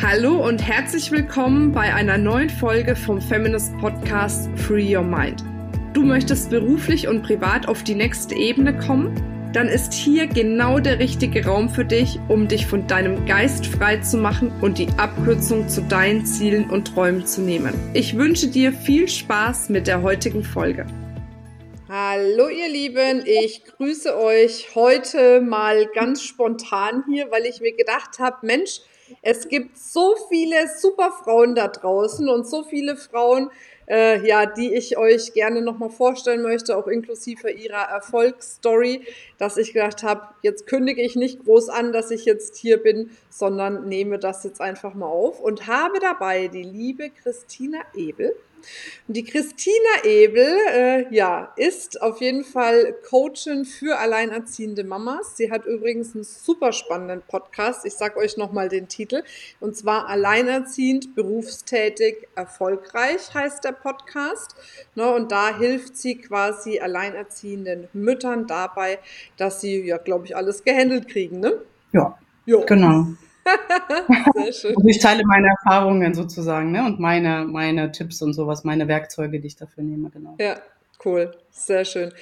Hallo und herzlich willkommen bei einer neuen Folge vom Feminist Podcast Free Your Mind. Du möchtest beruflich und privat auf die nächste Ebene kommen? Dann ist hier genau der richtige Raum für dich, um dich von deinem Geist frei zu machen und die Abkürzung zu deinen Zielen und Träumen zu nehmen. Ich wünsche dir viel Spaß mit der heutigen Folge. Hallo ihr Lieben, ich grüße euch heute mal ganz spontan hier, weil ich mir gedacht habe, Mensch, es gibt so viele super Frauen da draußen und so viele Frauen, äh, ja, die ich euch gerne nochmal vorstellen möchte, auch inklusive ihrer Erfolgsstory, dass ich gedacht habe, jetzt kündige ich nicht groß an, dass ich jetzt hier bin, sondern nehme das jetzt einfach mal auf und habe dabei die liebe Christina Ebel. Und die Christina Ebel, äh, ja, ist auf jeden Fall Coachin für alleinerziehende Mamas. Sie hat übrigens einen super spannenden Podcast. Ich sage euch nochmal den Titel. Und zwar Alleinerziehend, berufstätig, erfolgreich heißt der Podcast. Ne, und da hilft sie quasi alleinerziehenden Müttern dabei, dass sie, ja, glaube ich, alles gehandelt kriegen. Ne? Ja, jo. genau. Sehr schön. Also ich teile meine Erfahrungen sozusagen ne? und meine, meine Tipps und sowas, meine Werkzeuge, die ich dafür nehme, genau. Ja, cool. Sehr schön.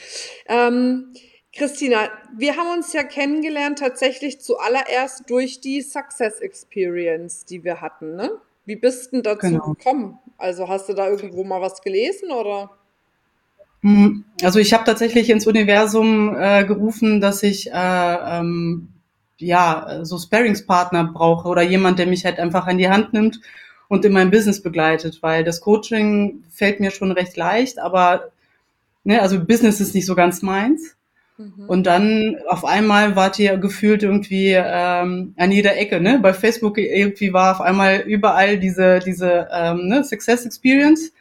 Ähm, Christina, wir haben uns ja kennengelernt tatsächlich zuallererst durch die Success Experience, die wir hatten. Ne? Wie bist du dazu genau. gekommen? Also hast du da irgendwo mal was gelesen oder? Hm, also ich habe tatsächlich ins Universum äh, gerufen, dass ich äh, ähm, ja, so Sparingspartner brauche oder jemand, der mich halt einfach an die Hand nimmt und in meinem Business begleitet, weil das Coaching fällt mir schon recht leicht, aber ne, also Business ist nicht so ganz meins. Mhm. Und dann auf einmal wart ihr gefühlt irgendwie ähm, an jeder Ecke, ne? Bei Facebook irgendwie war auf einmal überall diese diese ähm, ne, Success Experience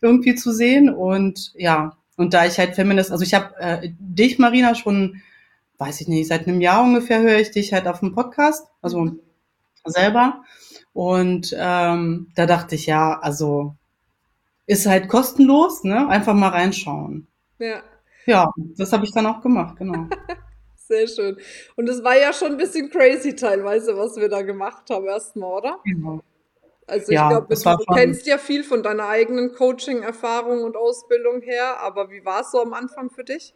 irgendwie zu sehen und ja und da ich halt Feminist, also ich habe äh, dich Marina schon weiß ich nicht, seit einem Jahr ungefähr höre ich dich halt auf dem Podcast, also mhm. selber. Und ähm, da dachte ich, ja, also ist halt kostenlos, ne? Einfach mal reinschauen. Ja. Ja, das habe ich dann auch gemacht, genau. Sehr schön. Und es war ja schon ein bisschen crazy teilweise, was wir da gemacht haben erstmal, oder? Genau. Also ich ja, glaube, du kennst ja viel von deiner eigenen Coaching-Erfahrung und Ausbildung her, aber wie war es so am Anfang für dich?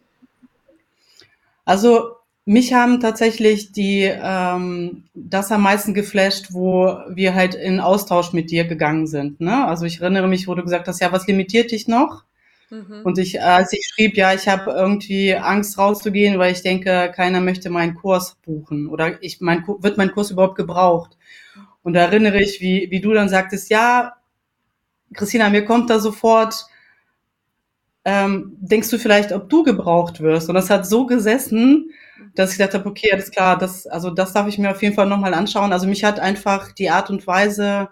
Also mich haben tatsächlich die ähm, das am meisten geflasht, wo wir halt in Austausch mit dir gegangen sind. Ne? Also ich erinnere mich, wo du gesagt hast, ja, was limitiert dich noch? Mhm. Und ich, als ich schrieb, ja, ich habe irgendwie Angst rauszugehen, weil ich denke, keiner möchte meinen Kurs buchen oder ich mein wird mein Kurs überhaupt gebraucht? Und da erinnere ich, wie wie du dann sagtest, ja, Christina, mir kommt da sofort ähm, denkst du vielleicht, ob du gebraucht wirst? Und das hat so gesessen, dass ich gedacht habe, okay, alles klar, das, also das darf ich mir auf jeden Fall nochmal anschauen. Also mich hat einfach die Art und Weise,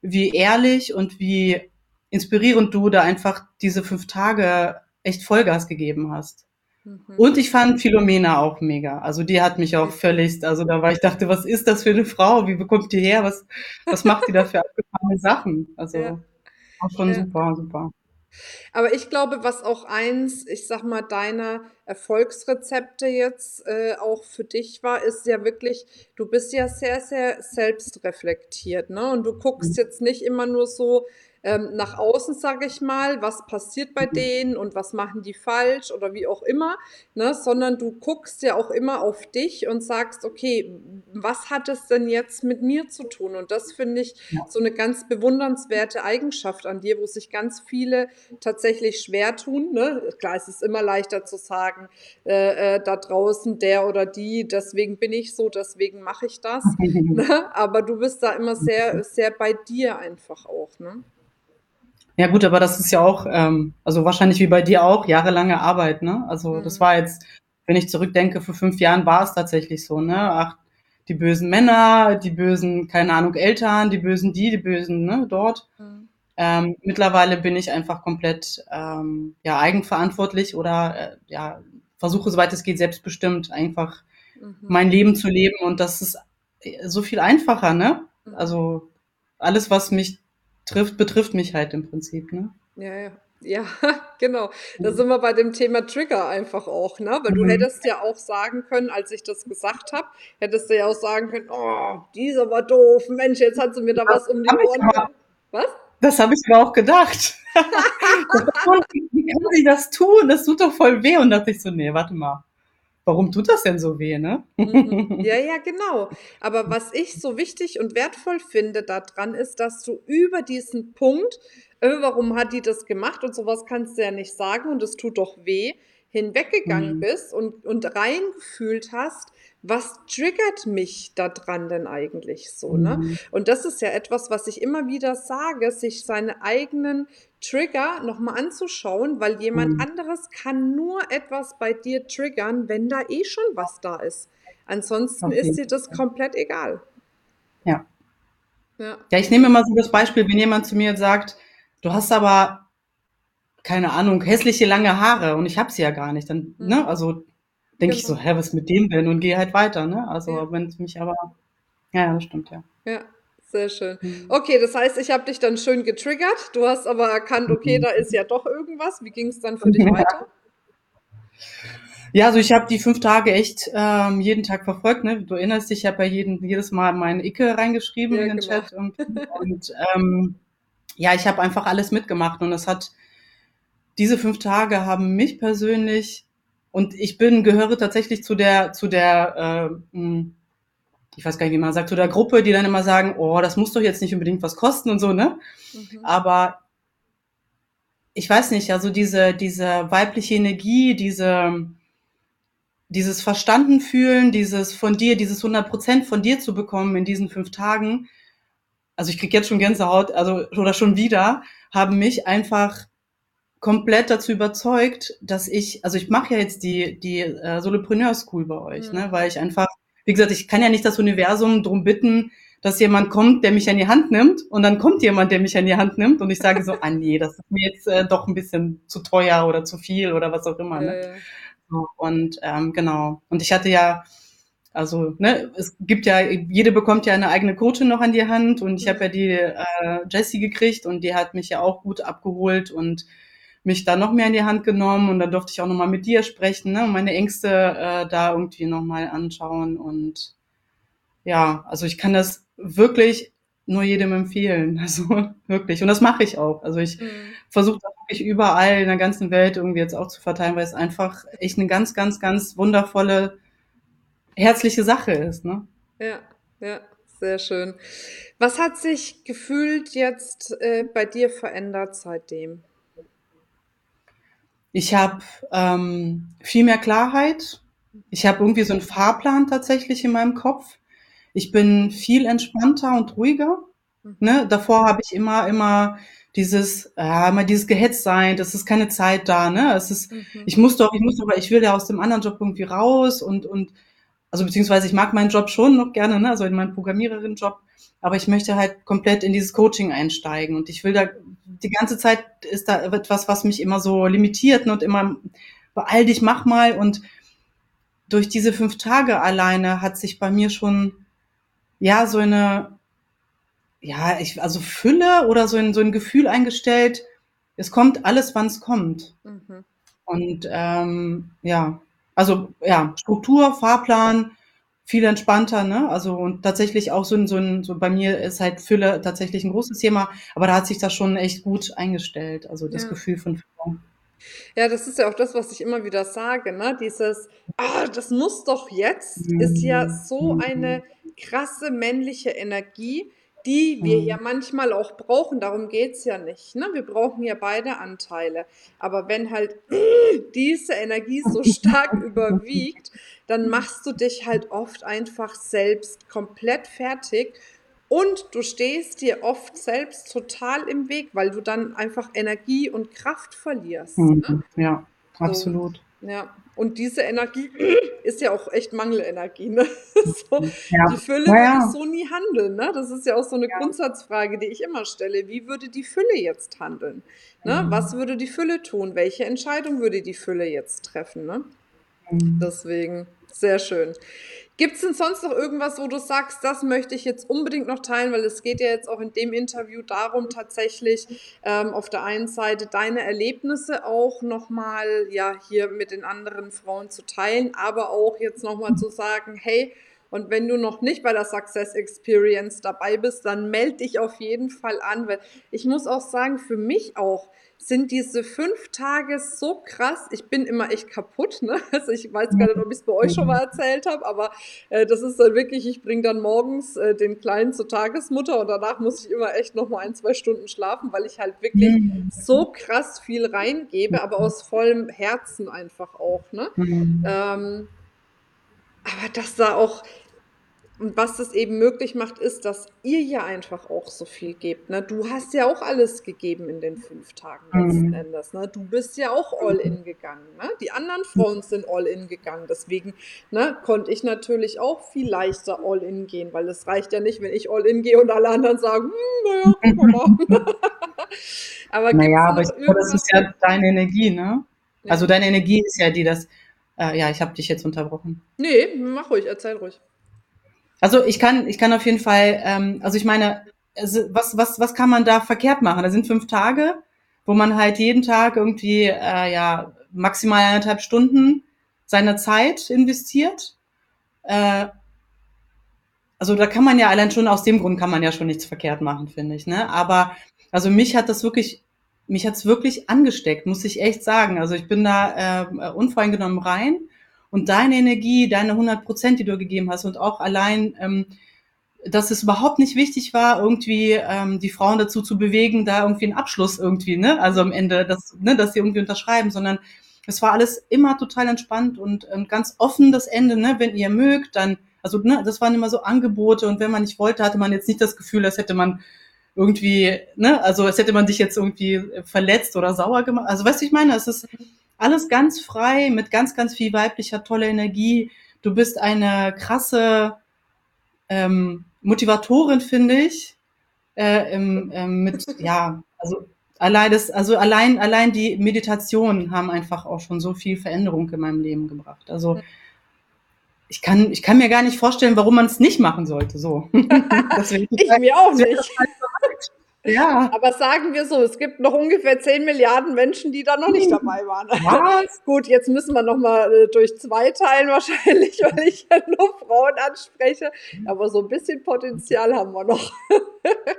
wie ehrlich und wie inspirierend du da einfach diese fünf Tage echt Vollgas gegeben hast. Mhm. Und ich fand Philomena auch mega. Also die hat mich auch völlig, also da war ich dachte, was ist das für eine Frau? Wie bekommt die her? Was, was macht die da für abgefahrene Sachen? Also ja. auch schon ja. super, super. Aber ich glaube, was auch eins, ich sag mal, deiner Erfolgsrezepte jetzt äh, auch für dich war, ist ja wirklich, du bist ja sehr, sehr selbstreflektiert, ne? Und du guckst mhm. jetzt nicht immer nur so, ähm, nach außen, sage ich mal, was passiert bei mhm. denen und was machen die falsch oder wie auch immer, ne? sondern du guckst ja auch immer auf dich und sagst, okay, was hat es denn jetzt mit mir zu tun? Und das finde ich so eine ganz bewundernswerte Eigenschaft an dir, wo sich ganz viele tatsächlich schwer tun. Ne? Klar, es ist immer leichter zu sagen, äh, äh, da draußen der oder die, deswegen bin ich so, deswegen mache ich das. ne? Aber du bist da immer sehr, sehr bei dir einfach auch. Ne? Ja gut, aber das ist ja auch, ähm, also wahrscheinlich wie bei dir auch, jahrelange Arbeit, ne? Also mhm. das war jetzt, wenn ich zurückdenke, vor fünf Jahren war es tatsächlich so, ne? Ach, die bösen Männer, die bösen, keine Ahnung, Eltern, die bösen die, die bösen, ne, dort. Mhm. Ähm, mittlerweile bin ich einfach komplett ähm, ja, eigenverantwortlich oder äh, ja, versuche, soweit es geht, selbstbestimmt einfach mhm. mein Leben zu leben und das ist äh, so viel einfacher, ne? Mhm. Also alles, was mich trifft, betrifft mich halt im Prinzip. Ne? Ja, ja, Ja, genau. Da sind wir bei dem Thema Trigger einfach auch, ne? Weil du Mhm. hättest ja auch sagen können, als ich das gesagt habe, hättest du ja auch sagen können, oh, dieser war doof, Mensch, jetzt hat sie mir da Das was um die Ohren gehauen. Was? das habe ich mir auch gedacht. Wie kann sie das tun? Das tut doch voll weh. Und dachte ich so, nee, warte mal. Warum tut das denn so weh, ne? Mhm. Ja, ja, genau. Aber was ich so wichtig und wertvoll finde daran ist, dass du über diesen Punkt, äh, warum hat die das gemacht und sowas kannst du ja nicht sagen und es tut doch weh, hinweggegangen Mhm. bist und, und reingefühlt hast, was triggert mich da dran denn eigentlich so, ne? Mhm. Und das ist ja etwas, was ich immer wieder sage, sich seine eigenen Trigger nochmal anzuschauen, weil jemand Mhm. anderes kann nur etwas bei dir triggern, wenn da eh schon was da ist. Ansonsten Auf ist dir das komplett egal. Ja. Ja. Ja, ich nehme immer so das Beispiel, wenn jemand zu mir sagt, du hast aber, keine Ahnung, hässliche lange Haare und ich habe sie ja gar nicht, dann, Mhm. ne, also denke ich so, Genau. hä, was mit dem denn? Und gehe halt weiter, ne? Also Ja. wenn es mich aber, ja, ja, das stimmt, ja. Ja, sehr schön. Mhm. Okay, das heißt, ich habe dich dann schön getriggert. Du hast aber erkannt, okay, Mhm. da ist ja doch irgendwas. Wie ging es dann für dich weiter? Ja, also ich habe die fünf Tage echt ähm, jeden Tag verfolgt. Ne? Du erinnerst dich, ich habe ja jeden, jedes Mal meine Icke reingeschrieben Ja, in den genau. Chat. irgendwie. Und ähm, ja, ich habe einfach alles mitgemacht. Und das hat, diese fünf Tage haben mich persönlich, und ich bin, gehöre tatsächlich zu der, zu der, äh, mh, ich weiß gar nicht, wie man sagt, zu der Gruppe, die dann immer sagen, oh, das muss doch jetzt nicht unbedingt was kosten und so, ne? Mhm. Aber ich weiß nicht, also diese, diese weibliche Energie, diese, dieses Verstanden fühlen, dieses von dir, dieses 100 Prozent von dir zu bekommen in diesen fünf Tagen, also ich krieg jetzt schon Gänsehaut, also oder schon wieder, haben mich einfach komplett dazu überzeugt, dass ich, also ich mache ja jetzt die die äh, Solopreneur School bei euch, Mhm. ne, weil ich einfach, wie gesagt, ich kann ja nicht das Universum drum bitten, dass jemand kommt, der mich an die Hand nimmt und dann kommt jemand, der mich an die Hand nimmt und ich sage so, ah nee, das ist mir jetzt äh, doch ein bisschen zu teuer oder zu viel oder was auch immer. Ja, Ne? ja. So, Und ähm, genau. Und ich hatte ja, also, ne, es gibt ja, jede bekommt ja eine eigene Coachin noch an die Hand und ich Mhm. habe ja die äh, Jessie gekriegt und die hat mich ja auch gut abgeholt und mich da noch mehr in die Hand genommen und dann durfte ich auch nochmal mit dir sprechen, ne, und meine Ängste äh, da irgendwie nochmal anschauen und ja, also ich kann das wirklich nur jedem empfehlen, also wirklich und das mache ich auch. Also ich Mhm. versuche das wirklich überall in der ganzen Welt irgendwie jetzt auch zu verteilen, weil es einfach echt eine ganz, ganz, ganz wundervolle, herzliche Sache ist, ne? Ja, ja, sehr schön. Was hat sich gefühlt jetzt äh, bei dir verändert seitdem? Ich habe ähm, viel mehr Klarheit. Ich habe irgendwie so einen Fahrplan tatsächlich in meinem Kopf. Ich bin viel entspannter und ruhiger. Mhm. Ne? Davor habe ich immer, immer dieses, ja, immer dieses Gehetztsein, das ist keine Zeit da, ne? Es ist, Mhm. ich muss doch, ich muss doch, ich will ja aus dem anderen Job irgendwie raus und, und, also beziehungsweise ich mag meinen Job schon noch gerne, ne? Also in meinen Programmiererin-Job, aber ich möchte halt komplett in dieses Coaching einsteigen und ich will da, die ganze Zeit ist da etwas, was mich immer so limitiert ne? und immer, beeil dich, mach mal und durch diese fünf Tage alleine hat sich bei mir schon, ja, so eine, ja, ich, also Fülle oder so ein, so ein Gefühl eingestellt, es kommt alles, wann es kommt. Mhm. Und ähm, ja, also ja, Struktur, Fahrplan, viel entspannter, ne? Also und tatsächlich auch so ein, so ein, so bei mir ist halt Fülle tatsächlich ein großes Thema, aber da hat sich das schon echt gut eingestellt, also das Ja. Gefühl von Fülle. Ja, das ist ja auch das, was ich immer wieder sage, ne? Dieses, ah, das muss doch jetzt, ist ja so eine krasse männliche Energie, die wir ja Mhm. manchmal auch brauchen. Darum geht's ja nicht, ne? Wir brauchen ja beide Anteile. Aber wenn halt diese Energie so stark überwiegt, dann machst du dich halt oft einfach selbst komplett fertig und du stehst dir oft selbst total im Weg, weil du dann einfach Energie und Kraft verlierst. Ne? Mhm. Ja, So, absolut. Ja. Und diese Energie ist ja auch echt Mangelenergie. Ne? So, Ja, die Fülle ja, würde so nie handeln. Ne? Das ist ja auch so eine Ja. Grundsatzfrage, die ich immer stelle. Wie würde die Fülle jetzt handeln? Ne? Was Mhm. würde die Fülle tun? Welche Entscheidung würde die Fülle jetzt treffen? Ne? Mhm. Deswegen Sehr schön. Gibt es denn sonst noch irgendwas, wo du sagst, das möchte ich jetzt unbedingt noch teilen, weil es geht ja jetzt auch in dem Interview darum, tatsächlich ähm, auf der einen Seite deine Erlebnisse auch nochmal ja hier mit den anderen Frauen zu teilen, aber auch jetzt nochmal zu sagen, hey, und wenn du noch nicht bei der Success Experience dabei bist, dann melde dich auf jeden Fall an, weil ich muss auch sagen, für mich auch, sind diese fünf Tage so krass. Ich bin immer echt kaputt. Ne? Also ich weiß gar nicht, ob ich es bei euch schon mal erzählt habe, aber äh, das ist dann wirklich, ich bringe dann morgens äh, den Kleinen zur Tagesmutter und danach muss ich immer echt noch mal ein, zwei Stunden schlafen, weil ich halt wirklich mhm. so krass viel reingebe, aber aus vollem Herzen einfach auch. Ne? Mhm. Ähm, aber dass da auch, und was das eben möglich macht, ist, dass ihr ja einfach auch so viel gebt. Ne? Du hast ja auch alles gegeben in den fünf Tagen letzten mhm. Endes. Ne? Du bist ja auch all in gegangen. Ne? Die anderen Frauen sind all in gegangen. Deswegen ne, konnte ich natürlich auch viel leichter all in gehen, weil es reicht ja nicht, wenn ich all in gehe und alle anderen sagen, hm, naja, guck mal. aber naja, aber ich glaube, das ist ja deine Energie, ne? Ja. Also deine Energie ist ja die, das. Äh, ja, ich habe dich jetzt unterbrochen. Nee, mach ruhig, erzähl ruhig. Also ich kann, ich kann auf jeden Fall, ähm, also ich meine, was, was, was kann man da verkehrt machen? Da sind fünf Tage, wo man halt jeden Tag irgendwie äh, ja maximal eineinhalb Stunden seiner Zeit investiert. Äh, also da kann man ja allein schon aus dem Grund kann man ja schon nichts verkehrt machen, finde ich. Ne? Aber also mich hat das wirklich, mich hat's wirklich angesteckt, muss ich echt sagen. Also ich bin da äh, unvoreingenommen rein und deine Energie, deine 100 Prozent, die du gegeben hast und auch allein, ähm, dass es überhaupt nicht wichtig war, irgendwie ähm, die Frauen dazu zu bewegen, da irgendwie einen Abschluss irgendwie, ne, also am Ende, dass, ne, dass sie irgendwie unterschreiben, sondern es war alles immer total entspannt und, und ähm, ganz offen das Ende, ne, wenn ihr mögt, dann, also ne, das waren immer so Angebote und wenn man nicht wollte, hatte man jetzt nicht das Gefühl, als hätte man irgendwie, ne, also als hätte man sich jetzt irgendwie verletzt oder sauer gemacht. Also weißt du, ich meine, es ist alles ganz frei, mit ganz, ganz viel weiblicher, toller Energie. Du bist eine krasse ähm, Motivatorin, finde ich. Äh, im, ähm, mit, ja, also allein das, also allein, allein die Meditationen haben einfach auch schon so viel Veränderung in meinem Leben gebracht. Also ich kann, ich kann mir gar nicht vorstellen, warum man es nicht machen sollte. So. ich mir auch nicht. Ja. Aber sagen wir so, es gibt noch ungefähr 10 Milliarden Menschen, die da noch nicht dabei waren. Was? Gut, jetzt müssen wir noch mal äh, durch zwei teilen wahrscheinlich, weil ich ja nur Frauen anspreche. Aber so ein bisschen Potenzial haben wir noch.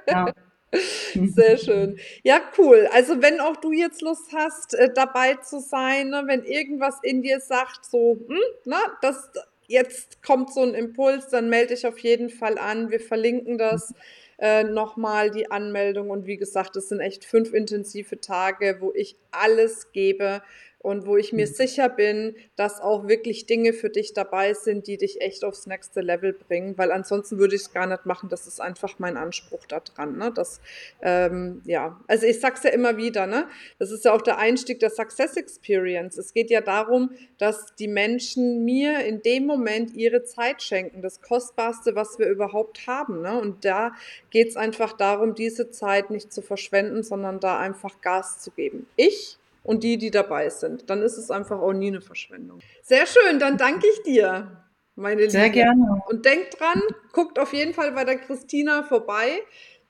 Ja. Sehr schön. Ja, cool. Also wenn auch du jetzt Lust hast, äh, dabei zu sein, ne, wenn irgendwas in dir sagt, so, hm, na, das, jetzt kommt so ein Impuls, dann melde dich auf jeden Fall an. Wir verlinken das äh, nochmal die Anmeldung. Und wie gesagt, es sind echt fünf intensive Tage, wo ich alles gebe und wo ich mir mhm. sicher bin, dass auch wirklich Dinge für dich dabei sind, die dich echt aufs nächste Level bringen, weil ansonsten würde ich es gar nicht machen. Das ist einfach mein Anspruch da dran. Ne? Das, ähm, ja, also ich sag's ja immer wieder, ne? Das ist ja auch der Einstieg der Success Experience. Es geht ja darum, dass die Menschen mir in dem Moment ihre Zeit schenken, das Kostbarste, was wir überhaupt haben. Ne? Und da geht's einfach darum, diese Zeit nicht zu verschwenden, sondern da einfach Gas zu geben. Ich und die, die dabei sind. Dann ist es einfach auch nie eine Verschwendung. Sehr schön, dann danke ich dir, meine Liebe. Sehr gerne. Und denkt dran, guckt auf jeden Fall bei der Christina vorbei.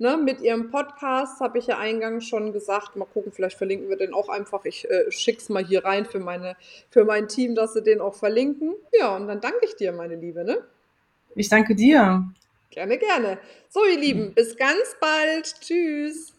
Ne, mit ihrem Podcast habe ich ja eingangs schon gesagt. Mal gucken, vielleicht verlinken wir den auch einfach. Ich äh, es mal hier rein für, meine, für mein Team, dass sie den auch verlinken. Ja, und dann danke ich dir, meine Liebe. Ne? Ich danke dir. Gerne, gerne. So, ihr Lieben, bis ganz bald. Tschüss.